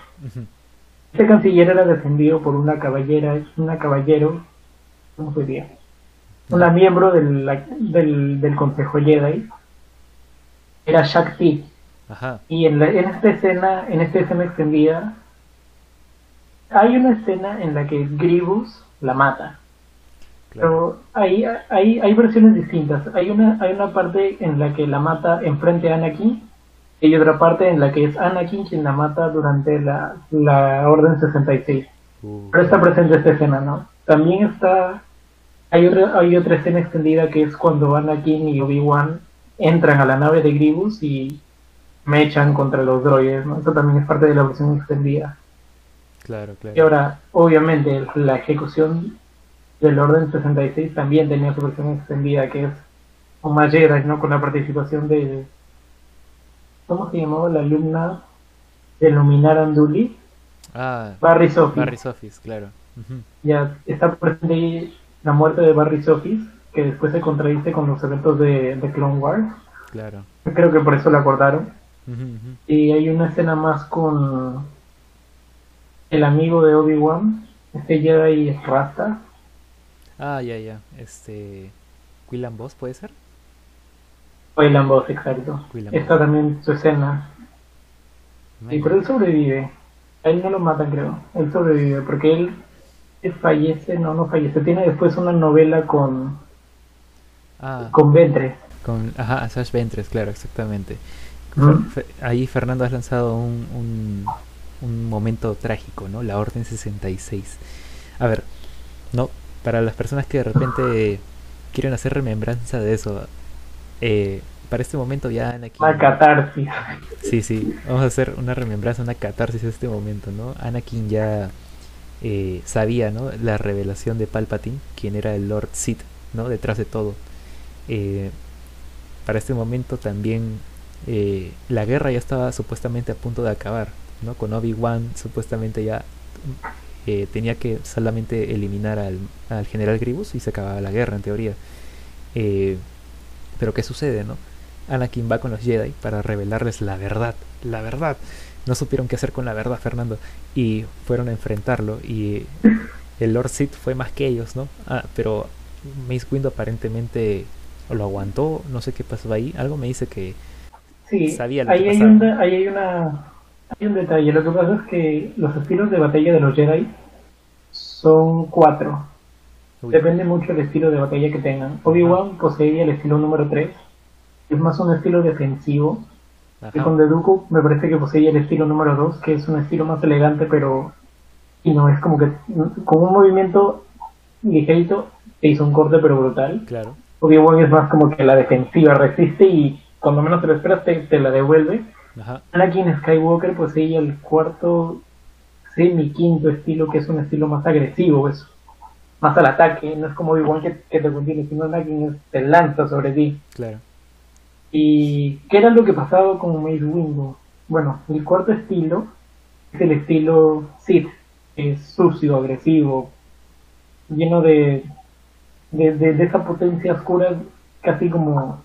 Speaker 2: Este canciller era defendido por una caballera, es una caballero, Una miembro del, del, del Consejo Jedi. Era Shakti.
Speaker 1: Ajá.
Speaker 2: Y en, la- en esta escena, en esta escena extendida, hay una escena en la que Grievous la mata.
Speaker 1: Claro.
Speaker 2: Pero hay, hay, hay versiones distintas. Hay una, hay una parte en la que la mata enfrente a Anakin y hay otra parte en la que es Anakin quien la mata durante la, la Orden 66.
Speaker 1: Uh,
Speaker 2: Pero está presente esta escena, ¿no? También está... Hay otra, hay otra escena extendida que es cuando Anakin y Obi-Wan entran a la nave de Grievous y mechan contra los droides, ¿no? Eso también es parte de la versión extendida.
Speaker 1: claro, claro.
Speaker 2: Y ahora, obviamente, la ejecución del Orden 66 también tenía su versión extendida, que es con más Jedi, ¿no? Con la participación de... ¿Cómo se llamaba la alumna de Luminar Anduli?
Speaker 1: Ah,
Speaker 2: Barry Sophie.
Speaker 1: Barry Sofis, claro.
Speaker 2: Ya está presente ahí la muerte de Barry Sophie, que después se contradice con los eventos de, de Clone Wars.
Speaker 1: Claro.
Speaker 2: Creo que por eso la
Speaker 1: ujú.
Speaker 2: Y hay una escena más con el amigo de Obi-Wan, este Jedi Rasta.
Speaker 1: Ah, ya, ya. Este. Quillan Boss, ¿puede ser?
Speaker 2: Wayland Boss, exacto.
Speaker 1: Wayland
Speaker 2: Está también su escena. Sí, pero él sobrevive. A él no lo matan, creo. Él sobrevive porque él fallece, no, no fallece. Tiene después una novela con.
Speaker 1: Ah,
Speaker 2: con Ventres.
Speaker 1: con, ajá, Sash Ventres, claro, exactamente. Fer- ahí Fernando has lanzado un, un, un momento trágico, ¿no? La Orden 66. A ver, no, para las personas que de repente quieren hacer remembranza de eso, eh, para este momento ya Anakin...
Speaker 2: Una catarsis.
Speaker 1: Sí, sí, vamos a hacer una remembranza, una catarsis de este momento, ¿no? Anakin ya eh, sabía, ¿no? La revelación de Palpatine, quien era el Lord Sith, ¿no? Detrás de todo. Eh, para este momento también eh, la guerra ya estaba supuestamente a punto de acabar, ¿no? Con Obi-Wan supuestamente ya eh, tenía que solamente eliminar al, al general Grievous y se acababa la guerra en teoría. Eh, pero ¿qué sucede, no? Anakin va con los Jedi para revelarles la verdad, la verdad. No supieron qué hacer con la verdad, Fernando, y fueron a enfrentarlo y el Lord Sith fue más que ellos, ¿no? Ah, pero Mace Windu aparentemente lo aguantó, no sé qué pasó ahí. Algo me dice que
Speaker 2: Sí,
Speaker 1: Sabía lo
Speaker 2: ahí
Speaker 1: que
Speaker 2: hay, un, ahí hay una hay un detalle. Lo que pasa es que los estilos de batalla de los Jedi son cuatro.
Speaker 1: Uy,
Speaker 2: Depende mucho del estilo de batalla que tengan. Obi-Wan poseía el estilo número 3. Es más un estilo defensivo. Y con Dooku me parece que poseía el estilo número 2, que es un estilo más elegante, pero... Y no, es como que con un movimiento ligerito te hizo un corte pero brutal.
Speaker 1: claro,
Speaker 2: Obi-Wan es más como que la defensiva resiste y cuando menos te lo esperas te, te la devuelve.
Speaker 1: ajá,
Speaker 2: Anakin Skywalker poseía el cuarto semi quinto estilo, que es un estilo más agresivo, es más al ataque, no es como Obi-Wan que, que te contiene, sino Anakin te lanza sobre ti.
Speaker 1: claro,
Speaker 2: ¿Y qué era lo que pasaba con Mace Windu? Bueno, el cuarto estilo es el estilo Sith, es sucio, agresivo, lleno de, de, de- de esa potencia oscura, casi como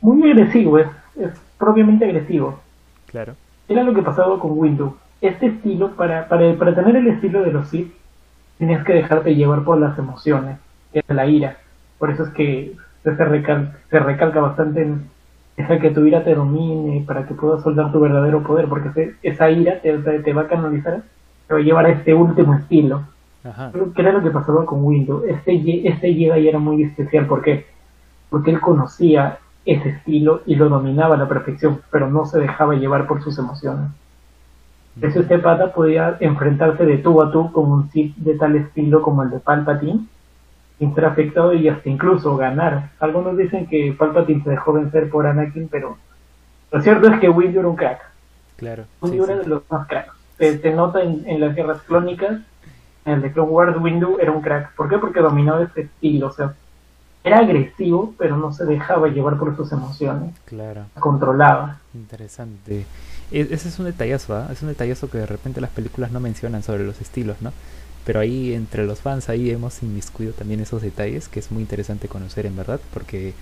Speaker 2: muy agresivo, es, es propiamente agresivo.
Speaker 1: claro,
Speaker 2: Era lo que pasaba con Windu. Este estilo, para, para, para tener el estilo de los Sith, tenías que dejarte llevar por las emociones, que es la ira. Por eso es que se, recal- se recalca bastante en deja que tu ira te domine para que puedas soltar tu verdadero poder, porque se- esa ira te, va a canalizar, te va a llevar a este último estilo.
Speaker 1: ajá,
Speaker 2: Creo que era lo que pasaba con Windu. Este, este Jedi era muy especial, ¿por qué? Porque él conocía ese estilo y lo dominaba a la perfección, pero no se dejaba llevar por sus emociones. Ese este pata podía enfrentarse de tú a tú con un Sith de tal estilo como el de Palpatine, ser afectado y hasta incluso ganar. Algunos dicen que Palpatine se dejó vencer por Anakin, pero lo cierto es que Windu era un crack.
Speaker 1: claro,
Speaker 2: Windu
Speaker 1: sí,
Speaker 2: era
Speaker 1: sí,
Speaker 2: de los más cracks. Se, se nota en, en las guerras clónicas, en el de Clone Wars, Windu era un crack. ¿Por qué? Porque dominaba ese estilo, o sea, era agresivo, pero no se dejaba llevar por sus emociones,
Speaker 1: claro.
Speaker 2: controlaba.
Speaker 1: Interesante. E- ese es un detallazo, ¿ah? Es un detallazo que de repente las películas no mencionan sobre los estilos, ¿no? Pero ahí entre los fans ahí hemos inmiscuido también esos detalles que es muy interesante conocer en verdad porque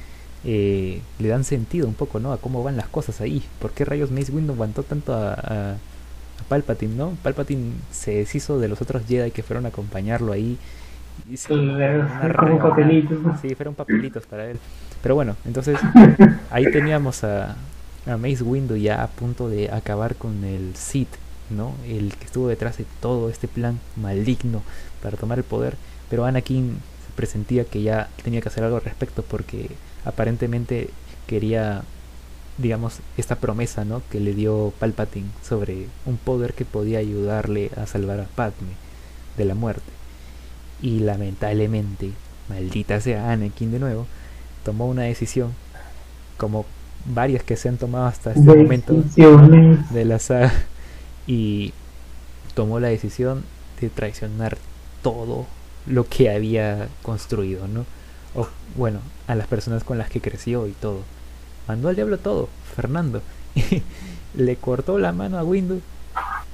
Speaker 1: eh, le dan sentido un poco, ¿no? A cómo van las cosas ahí. ¿Por qué rayos Mace Windu aguantó tanto a, a, a Palpatine, ¿no? Palpatine se deshizo de los otros Jedi que fueron a acompañarlo ahí. y una
Speaker 2: como papelitos.
Speaker 1: Sí, fueron papelitos para él. Pero bueno, entonces ahí teníamos a, a Mace Windu ya a punto de acabar con el Sith, ¿no? El que estuvo detrás de todo este plan maligno para tomar el poder. Pero Anakin se presentía que ya tenía que hacer algo al respecto porque aparentemente quería, digamos, esta promesa, ¿no? Que le dio Palpatine sobre un poder que podía ayudarle a salvar a Padme de la muerte. Y lamentablemente, maldita sea Anakin de nuevo, tomó una decisión como varias que se han tomado hasta este momento de la saga y tomó la decisión de traicionar todo lo que había construido, ¿no? O bueno, a las personas con las que creció y todo. Mandó al diablo todo, Fernando. Le cortó la mano a Windu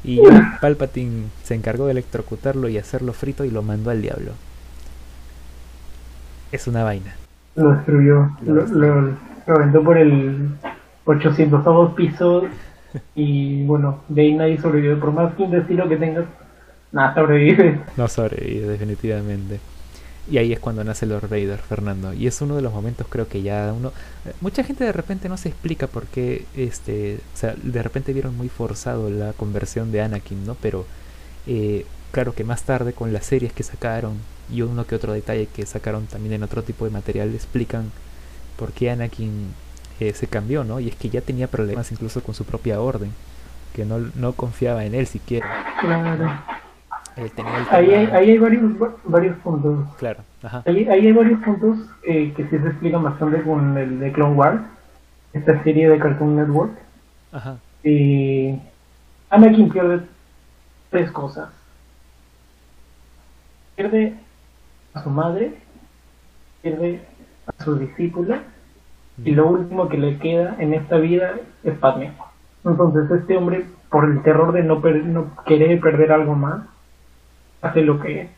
Speaker 1: y Palpatine se encargó de electrocutarlo y hacerlo frito y lo mandó al diablo. Es una vaina.
Speaker 2: Lo destruyó. Lo, lo, lo aventó por el 800 piso y bueno, de ahí nadie sobrevive. Por más un estilo que tengas, nada sobrevive.
Speaker 1: No sobrevive, definitivamente. Y ahí es cuando nace Lord Vader, Fernando. Y es uno de los momentos creo que ya uno... Mucha gente de repente no se explica por qué, este, o sea, de repente vieron muy forzado la conversión de Anakin, ¿no? Pero eh, claro que más tarde con las series que sacaron y uno que otro detalle que sacaron también en otro tipo de material explican por qué Anakin eh, se cambió, ¿no? Y es que ya tenía problemas incluso con su propia orden, que no, no confiaba en él siquiera.
Speaker 2: Claro.
Speaker 1: Él tenía el
Speaker 2: Ahí hay,
Speaker 1: tema-
Speaker 2: ahí hay varios, varios puntos.
Speaker 1: Claro, ajá.
Speaker 2: Ahí, ahí hay varios puntos eh, que sí se explican bastante con el de Clone Wars, esta serie de Cartoon Network.
Speaker 1: Ajá.
Speaker 2: Y Anakin pierde tres cosas. Pierde a su madre, pierde a su discípula y lo último que le queda en esta vida es Padme. Entonces este hombre, por el terror de no, per- no querer perder algo más, hace lo que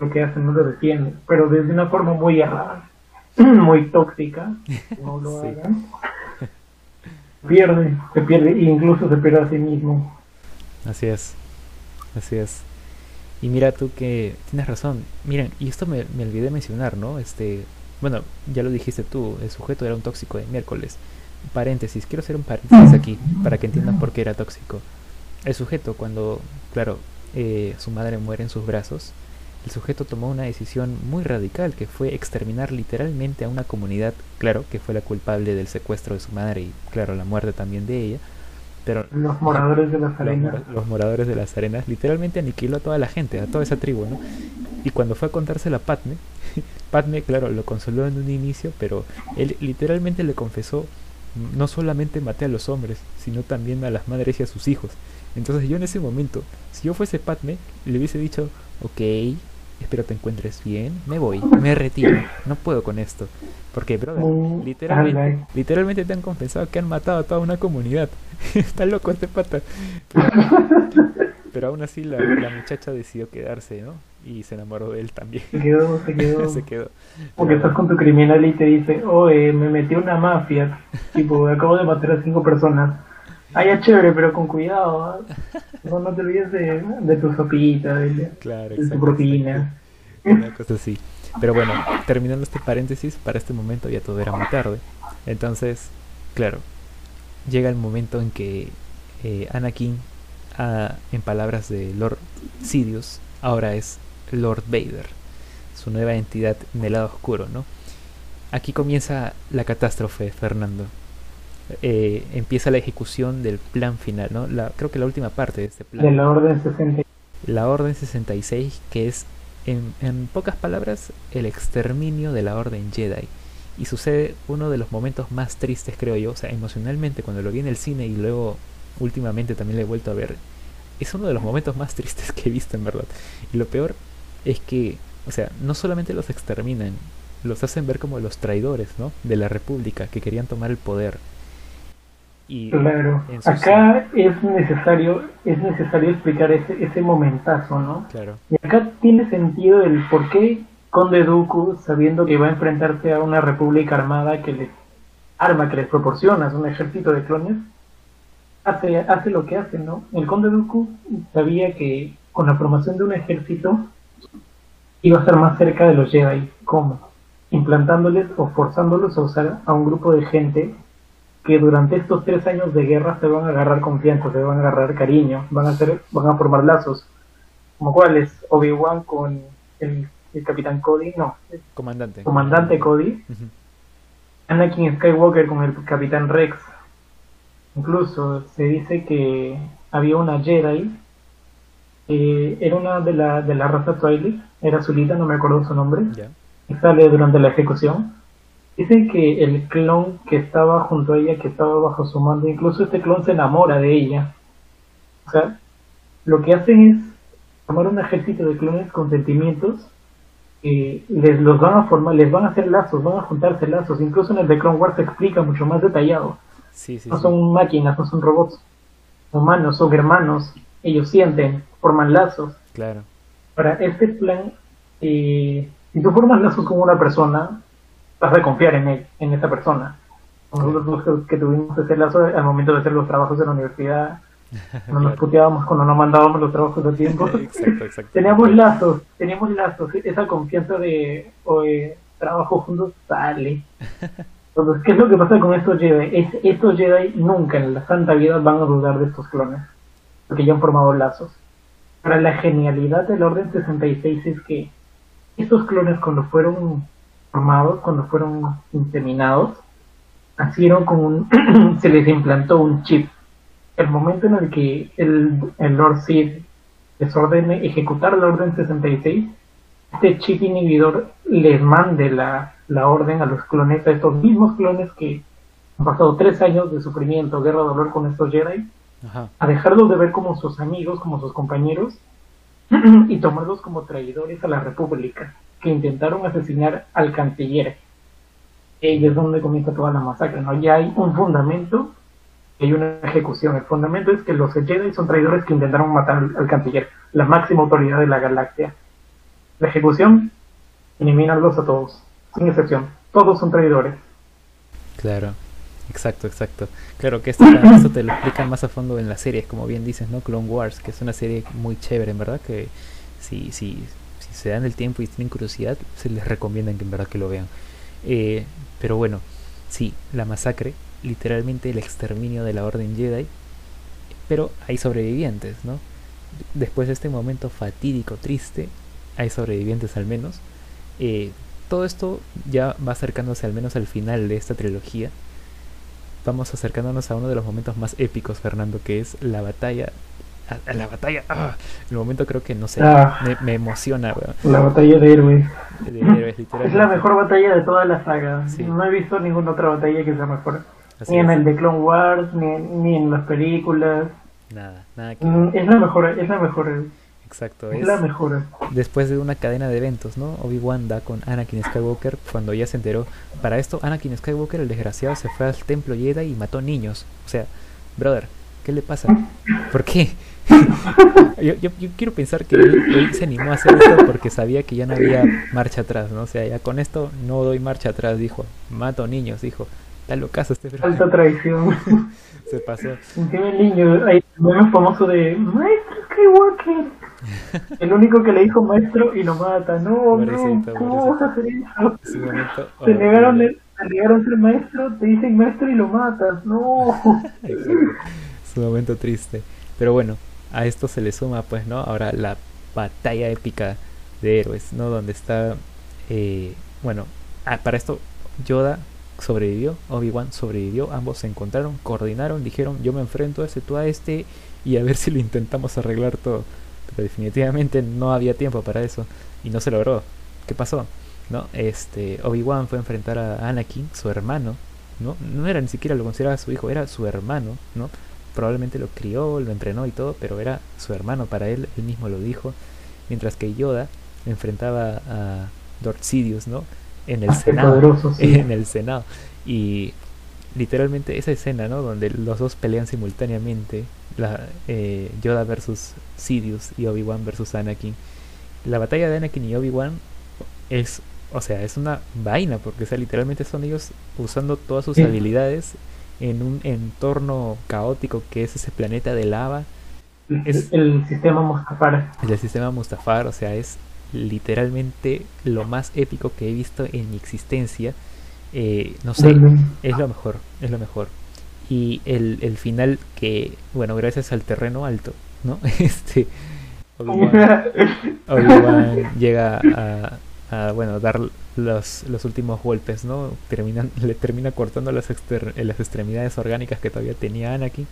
Speaker 2: lo que hace, no lo defiende, pero desde una forma muy errada, muy tóxica, no lo
Speaker 1: Sí.
Speaker 2: hagan. Pierde, se pierde, e incluso se pierde a sí mismo.
Speaker 1: Así es. Así es. Y mira tú que tienes razón. Miren, y esto me, me olvidé mencionar, ¿no? Este, bueno, ya lo dijiste tú, el sujeto era un tóxico de miércoles. Paréntesis, quiero hacer un paréntesis aquí para que entiendan por qué era tóxico. El sujeto, cuando, claro, eh, su madre muere en sus brazos, el sujeto tomó una decisión muy radical que fue exterminar literalmente a una comunidad, claro, que fue la culpable del secuestro de su madre y, claro, la muerte también de ella. Pero
Speaker 2: Los moradores de las arenas.
Speaker 1: los moradores de las arenas literalmente aniquiló a toda la gente, a toda esa tribu, ¿no? Y cuando fue a contársela a Padme, Padme, claro, lo consoló en un inicio, pero él literalmente le confesó, no solamente maté a los hombres, sino también a las madres y a sus hijos. Entonces yo en ese momento, si yo fuese Padme, le hubiese dicho, ok, espero te encuentres bien, me voy, me retiro, no puedo con esto. Porque, brother,
Speaker 2: Mm,
Speaker 1: literalmente, te han confesado que han matado a toda una comunidad. Está loco este pata. Pero aún así la, la muchacha decidió quedarse, ¿no? Y se enamoró de él también.
Speaker 2: Se quedó, se quedó.
Speaker 1: se quedó.
Speaker 2: Porque estás con tu criminal y te dice, oye, me metí a una mafia. Tipo, acabo de matar a cinco personas. Ah, ya chévere, pero con cuidado. ¿ah? No, no te olvides de, de tu sopita, de,
Speaker 1: Claro,
Speaker 2: de tu propina.
Speaker 1: Una cosa así. Pero bueno, terminando este paréntesis, para este momento ya todo era muy tarde. Entonces, claro, llega el momento en que eh, Anakin, ah, en palabras de Lord Sidious, ahora es Lord Vader, su nueva entidad en el lado oscuro, ¿no? Aquí comienza la catástrofe, Fernando. Eh, empieza la ejecución del plan final, ¿no? La, creo que la última parte de este plan.
Speaker 2: De la Orden 60.
Speaker 1: La Orden 66, que es, en, en pocas palabras, el exterminio de la Orden Jedi. Y sucede uno de los momentos más tristes, creo yo, o sea, emocionalmente, cuando lo vi en el cine y luego últimamente también lo he vuelto a ver, es uno de los momentos más tristes que he visto, en verdad. Y lo peor es que, o sea, no solamente los exterminan, los hacen ver como los traidores, ¿no? De la República, que querían tomar el poder. Y
Speaker 2: Claro. Acá es necesario, es necesario explicar ese, ese momentazo, ¿no?
Speaker 1: Claro,
Speaker 2: Y acá tiene sentido el por qué Conde Dooku, sabiendo que va a enfrentarse a una república armada que les arma que les proporciona, es un ejército de clones, hace, hace lo que hace, ¿no? El Conde Dooku sabía que con la formación de un ejército iba a estar más cerca de los Jedi. ¿Cómo? Implantándoles o forzándolos a usar a un grupo de gente que durante estos tres años de guerra se van a agarrar confianza, se van a agarrar cariño, van a hacer, van a formar lazos como cuáles Obi-Wan con el, el capitán Cody, no,
Speaker 1: comandante.
Speaker 2: comandante Cody. Anakin Skywalker con el capitán Rex. Incluso se dice que había una Jedi, que era una de la, de la raza Twilight, era Zulita, no me acuerdo su nombre, y sale durante la ejecución. Dicen que el clon que estaba junto a ella, que estaba bajo su mando, incluso este clon se enamora de ella. O sea, lo que hacen es formar un ejército de clones con sentimientos y les los van a formar, les van a hacer lazos, van a juntarse lazos. Incluso en el de Clone Wars se explica mucho más detallado.
Speaker 1: Sí, sí,
Speaker 2: No
Speaker 1: sí.
Speaker 2: son máquinas, no son robots. Humanos, son hermanos. Ellos sienten, forman lazos.
Speaker 1: Claro.
Speaker 2: Para este plan, eh, si tú formas lazos con una persona, vas a confiar en él, en esa persona. Nosotros los que, que tuvimos ese lazo al momento de hacer los trabajos de la universidad, No nos puteábamos cuando no mandábamos los trabajos a tiempo.
Speaker 1: exacto, exacto.
Speaker 2: teníamos lazos, teníamos lazos, esa confianza de oye, trabajo juntos sale. Entonces, ¿qué es lo que pasa con estos Jedi? Es, estos Jedi nunca en la santa vida van a dudar de estos clones, porque ya han formado lazos. Para la genialidad del Orden 66 es que estos clones cuando fueron formados, cuando fueron inseminados, nacieron con un, se les implantó un chip. El momento en el que el, el Lord Sid les ordene ejecutar la Orden 66, este chip inhibidor les mande la, la orden a los clones, a estos mismos clones que han pasado tres años de sufrimiento, guerra, dolor con estos Jedi,
Speaker 1: Ajá.
Speaker 2: a dejarlos de ver como sus amigos, como sus compañeros, y tomarlos como traidores a la República, que intentaron asesinar al canciller. Y es donde comienza toda la masacre, ¿no? Ya hay un fundamento hay una ejecución. El fundamento es que los Jedi son traidores que intentaron matar al, canciller, la máxima autoridad de la galaxia. La ejecución, eliminarlos a todos, sin excepción. Todos son traidores.
Speaker 1: Claro, exacto, exacto. Claro que esto, esto te lo explican más a fondo en las series, como bien dices, ¿no? Clone Wars, que es una serie muy chévere, en verdad, que si, si, se dan el tiempo y tienen curiosidad, se les recomienda que en verdad que lo vean. Eh, pero bueno, sí, la masacre, literalmente el exterminio de la Orden Jedi, pero hay sobrevivientes, ¿no? Después de este momento fatídico, triste, hay sobrevivientes al menos. Eh, todo esto ya va acercándose al menos al final de esta trilogía. Vamos acercándonos a uno de los momentos más épicos, Fernando, que es la batalla. A, a la batalla. ¡ah! El momento creo que no sé,
Speaker 2: Ah.
Speaker 1: me, me emociona, weón.
Speaker 2: La batalla de héroes.
Speaker 1: De héroes,
Speaker 2: Es la mejor batalla de toda la saga.
Speaker 1: Sí.
Speaker 2: No he visto ninguna otra batalla que sea mejor.
Speaker 1: Así
Speaker 2: Ni en el de Clone Wars, ni, ni en las películas.
Speaker 1: Nada, nada que
Speaker 2: Mm, Es la mejor, es la mejor,
Speaker 1: Exacto,
Speaker 2: es
Speaker 1: es
Speaker 2: la mejor.
Speaker 1: después de una cadena de eventos, ¿no? Obi-Wan da con Anakin Skywalker cuando ya se enteró. Para esto, Anakin Skywalker, el desgraciado, se fue al templo Jedi y mató niños. O sea, brother, ¿qué le pasa? ¿Por qué? Yo, yo, yo quiero pensar que él, él se animó a hacer esto porque sabía que ya no había marcha atrás, ¿no? O sea, ya con esto no doy marcha atrás, dijo. Mato niños, dijo. Está locazo este.
Speaker 2: Alta traición.
Speaker 1: Se pasó.
Speaker 2: El niño, hay un famoso de Maestro Skywalker. El único que le dijo maestro y lo mata. No,
Speaker 1: Pobrecito,
Speaker 2: no, ¿cómo vas a hacer eso?
Speaker 1: Es un momento
Speaker 2: Te negaron, negaron a ser maestro, te dicen maestro y lo matas. No.
Speaker 1: Es un momento triste. Pero bueno, a esto se le suma, pues, ¿no? Ahora la batalla épica de héroes, ¿no? Donde está. eh, bueno, ah, para esto, Yoda sobrevivió, Obi-Wan sobrevivió, ambos se encontraron, coordinaron, dijeron: Yo me enfrento a este, tú a este, y a ver si lo intentamos arreglar todo. Pero definitivamente no había tiempo para eso, y no se logró. ¿Qué pasó? ¿No? Este, Obi-Wan fue a enfrentar a Anakin, su hermano, ¿no? No era ni siquiera lo consideraba su hijo, era su hermano, ¿no? Probablemente lo crió, lo entrenó y todo, pero era su hermano para él, él mismo lo dijo. Mientras que Yoda enfrentaba a Lord Sidious, ¿no? En el
Speaker 2: Ah,
Speaker 1: Senado.
Speaker 2: poderoso, sí.
Speaker 1: En el Senado. Y literalmente esa escena, ¿no? Donde los dos pelean simultáneamente, la, eh, Yoda versus Sidious y Obi-Wan versus Anakin. La batalla de Anakin y Obi-Wan es, o sea, es una vaina, porque o sea, literalmente son ellos usando todas sus
Speaker 2: Sí.
Speaker 1: habilidades en un entorno caótico que es ese planeta de lava, Es-
Speaker 2: El sistema Mustafar.
Speaker 1: el sistema Mustafar, o sea, es literalmente lo más épico que he visto en mi existencia. Eh, no sé, es lo mejor, es lo mejor. Y el, el final que, bueno, gracias al terreno alto, ¿no? Este, Obi-Wan, Obi-Wan llega a, a, bueno, dar los, los últimos golpes, ¿no? Terminan, le termina cortando las, exter- las extremidades orgánicas que todavía tenía Anakin.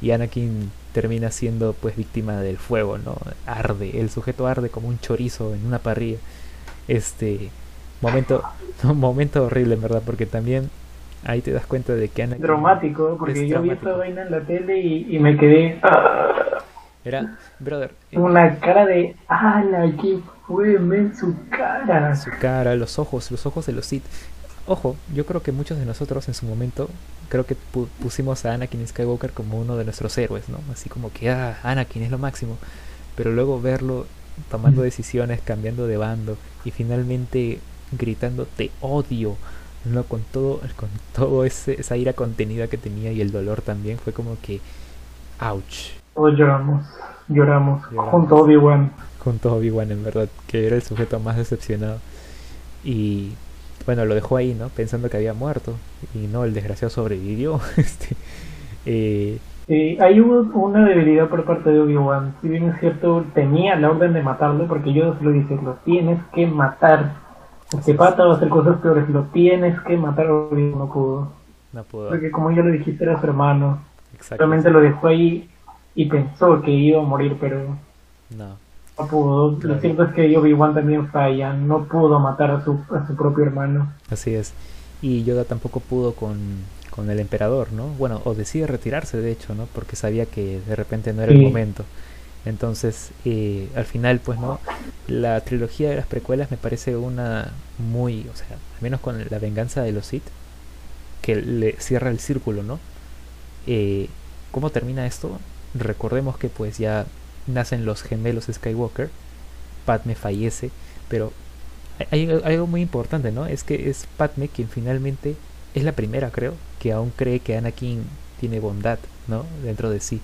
Speaker 1: Y Anakin termina siendo pues víctima del fuego, ¿no? Arde, el sujeto arde como un chorizo en una parrilla. Este momento, un momento horrible en verdad, porque también ahí te das cuenta de que Anakin
Speaker 2: Dramático, porque yo vi esta vaina en la tele y, y me quedé ah,
Speaker 1: era, brother, eh,
Speaker 2: una cara de ¡Hala! ¿Qué fue? Men, su cara.
Speaker 1: su cara, los ojos, los ojos de los Sith. Ojo, yo creo que muchos de nosotros en su momento creo que pu- pusimos a Anakin Skywalker como uno de nuestros héroes, ¿no? Así como que ah, Anakin es lo máximo, pero luego verlo tomando decisiones, cambiando de bando y finalmente gritando te odio, no con todo con todo ese, esa ira contenida que tenía y el dolor también fue como que Ouch.
Speaker 2: Todos lloramos, lloramos, lloramos. junto a Obi-Wan.
Speaker 1: Junto a Obi-Wan, en verdad, que era el sujeto más decepcionado. Y bueno, lo dejó ahí, ¿no? Pensando que había muerto. Y no, el desgraciado sobrevivió. este, eh,
Speaker 2: eh, hay una debilidad por parte de Obi-Wan. Si bien es cierto, tenía la orden de matarlo, porque yo lo dice, lo tienes que matar. Porque Pata va a hacer cosas peores, lo tienes que matar, Obi-Wan no pudo.
Speaker 1: No pudo.
Speaker 2: Porque como ya lo dijiste, era su hermano. Realmente lo dejó ahí y pensó que iba a morir, pero
Speaker 1: no,
Speaker 2: no pudo. Lo cierto es que Obi-Wan también falla, no pudo matar a su, a su propio hermano.
Speaker 1: Así es. Y Yoda tampoco pudo con, con el emperador, ¿no? Bueno, o decide retirarse, de hecho, ¿no? Porque sabía que de repente no era el momento. Entonces, eh, al final, pues, ¿no? La trilogía de las precuelas me parece una muy, o sea, al menos con la venganza de los Sith, que le cierra el círculo, ¿no? Eh, ¿Cómo termina esto? Recordemos que pues ya nacen los gemelos Skywalker, Padme fallece, pero hay, algo muy importante, ¿no? Es que es Padme quien finalmente es la primera, creo, que aún cree que Anakin tiene bondad, ¿no? Dentro de sí.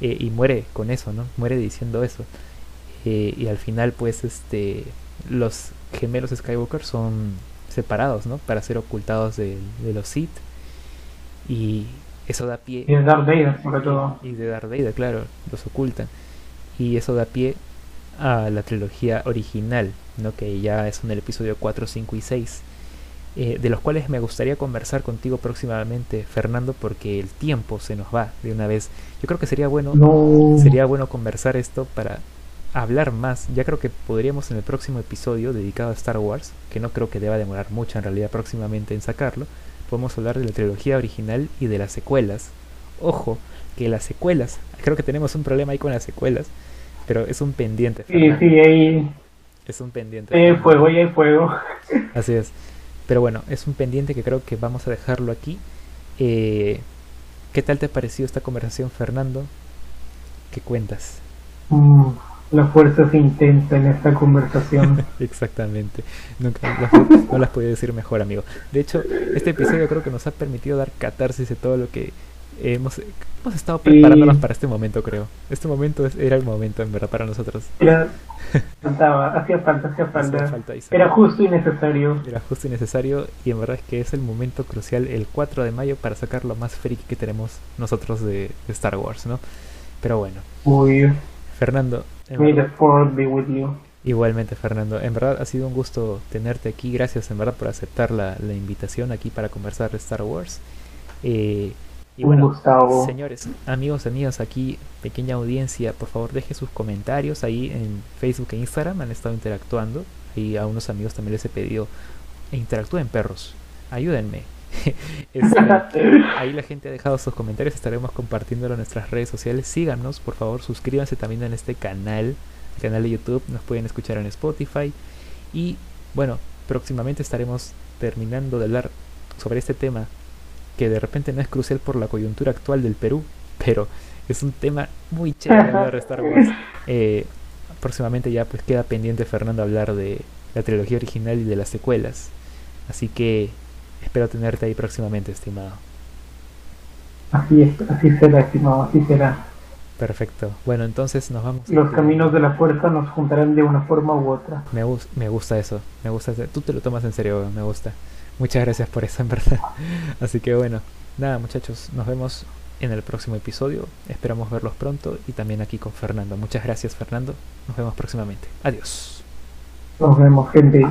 Speaker 1: Eh, y muere con eso, ¿no? Muere diciendo eso. Eh, y al final, pues, este, los gemelos Skywalker son separados, ¿no? Para ser ocultados de, de los Sith. Y eso da pie.
Speaker 2: Y de Darth Vader, sobre todo.
Speaker 1: Y de Darth Vader, claro, los ocultan. Y eso da pie a la trilogía original, ¿no? que ya es en el episodio 4, 5 y 6. Eh, de los cuales me gustaría conversar contigo próximamente, Fernando, porque el tiempo se nos va de una vez. Yo creo que sería bueno, sería bueno conversar esto para hablar más. Ya creo que podríamos en el próximo episodio dedicado a Star Wars, que no creo que deba demorar mucho en realidad próximamente en sacarlo, podemos hablar de la trilogía original y de las secuelas. Ojo, que las secuelas, creo que tenemos un problema ahí con las secuelas, pero es un pendiente.
Speaker 2: Sí, sí, ahí.
Speaker 1: Es un pendiente.
Speaker 2: Hay fuego, y hay fuego.
Speaker 1: Así es. Pero bueno, es un pendiente que creo que vamos a dejarlo aquí. Eh, ¿Qué tal te ha parecido esta conversación, Fernando? ¿Qué cuentas?
Speaker 2: Mm, la fuerza es intensa en esta conversación.
Speaker 1: Exactamente. Nunca no las podía decir mejor, amigo. De hecho, este episodio creo que nos ha permitido dar catarsis de todo lo que hemos, hemos estado preparándonos para este momento, creo. Este momento era el momento, en verdad, para nosotros.
Speaker 2: Era, faltaba, hacía falta, hacía falta. era justo y necesario.
Speaker 1: Era justo y necesario, y en verdad es que es el momento crucial, el 4 de mayo, para sacar lo más friki que tenemos nosotros de, Star Wars, ¿no? Pero bueno.
Speaker 2: Uy.
Speaker 1: Fernando,
Speaker 2: May the be with you.
Speaker 1: Igualmente, Fernando. En verdad ha sido un gusto tenerte aquí. Gracias, en verdad, por aceptar la, la invitación aquí para conversar de Star Wars. Eh, y bueno, señores, amigos, amigas, aquí, pequeña audiencia, por favor deje sus comentarios ahí en Facebook e Instagram. Han estado interactuando. Y a unos amigos también les he pedido, e interactúen perros, ayúdenme. ahí la gente ha dejado sus comentarios, estaremos compartiéndolo en nuestras redes sociales. Síganos, por favor, suscríbanse también en este canal, el canal de YouTube, nos pueden escuchar en Spotify. Y bueno, próximamente estaremos terminando de hablar sobre este tema que de repente no es crucial por la coyuntura actual del Perú, pero es un tema muy chévere de Star Wars. Eh, próximamente ya pues queda pendiente Fernando hablar de la trilogía original y de las secuelas. Así que Espero tenerte ahí próximamente, estimado.
Speaker 2: Así es, así será, estimado, así será.
Speaker 1: Perfecto. Bueno, entonces nos vamos.
Speaker 2: Los caminos de la fuerza nos juntarán de una forma u otra.
Speaker 1: Me, me gusta eso, me gusta. Tú te lo tomas en serio, me gusta. Muchas gracias por eso, en verdad. Así que bueno, nada muchachos, nos vemos en el próximo episodio. Esperamos verlos pronto y también aquí con Fernando. Muchas gracias, Fernando. Nos vemos próximamente. Adiós.
Speaker 2: Nos vemos, gente.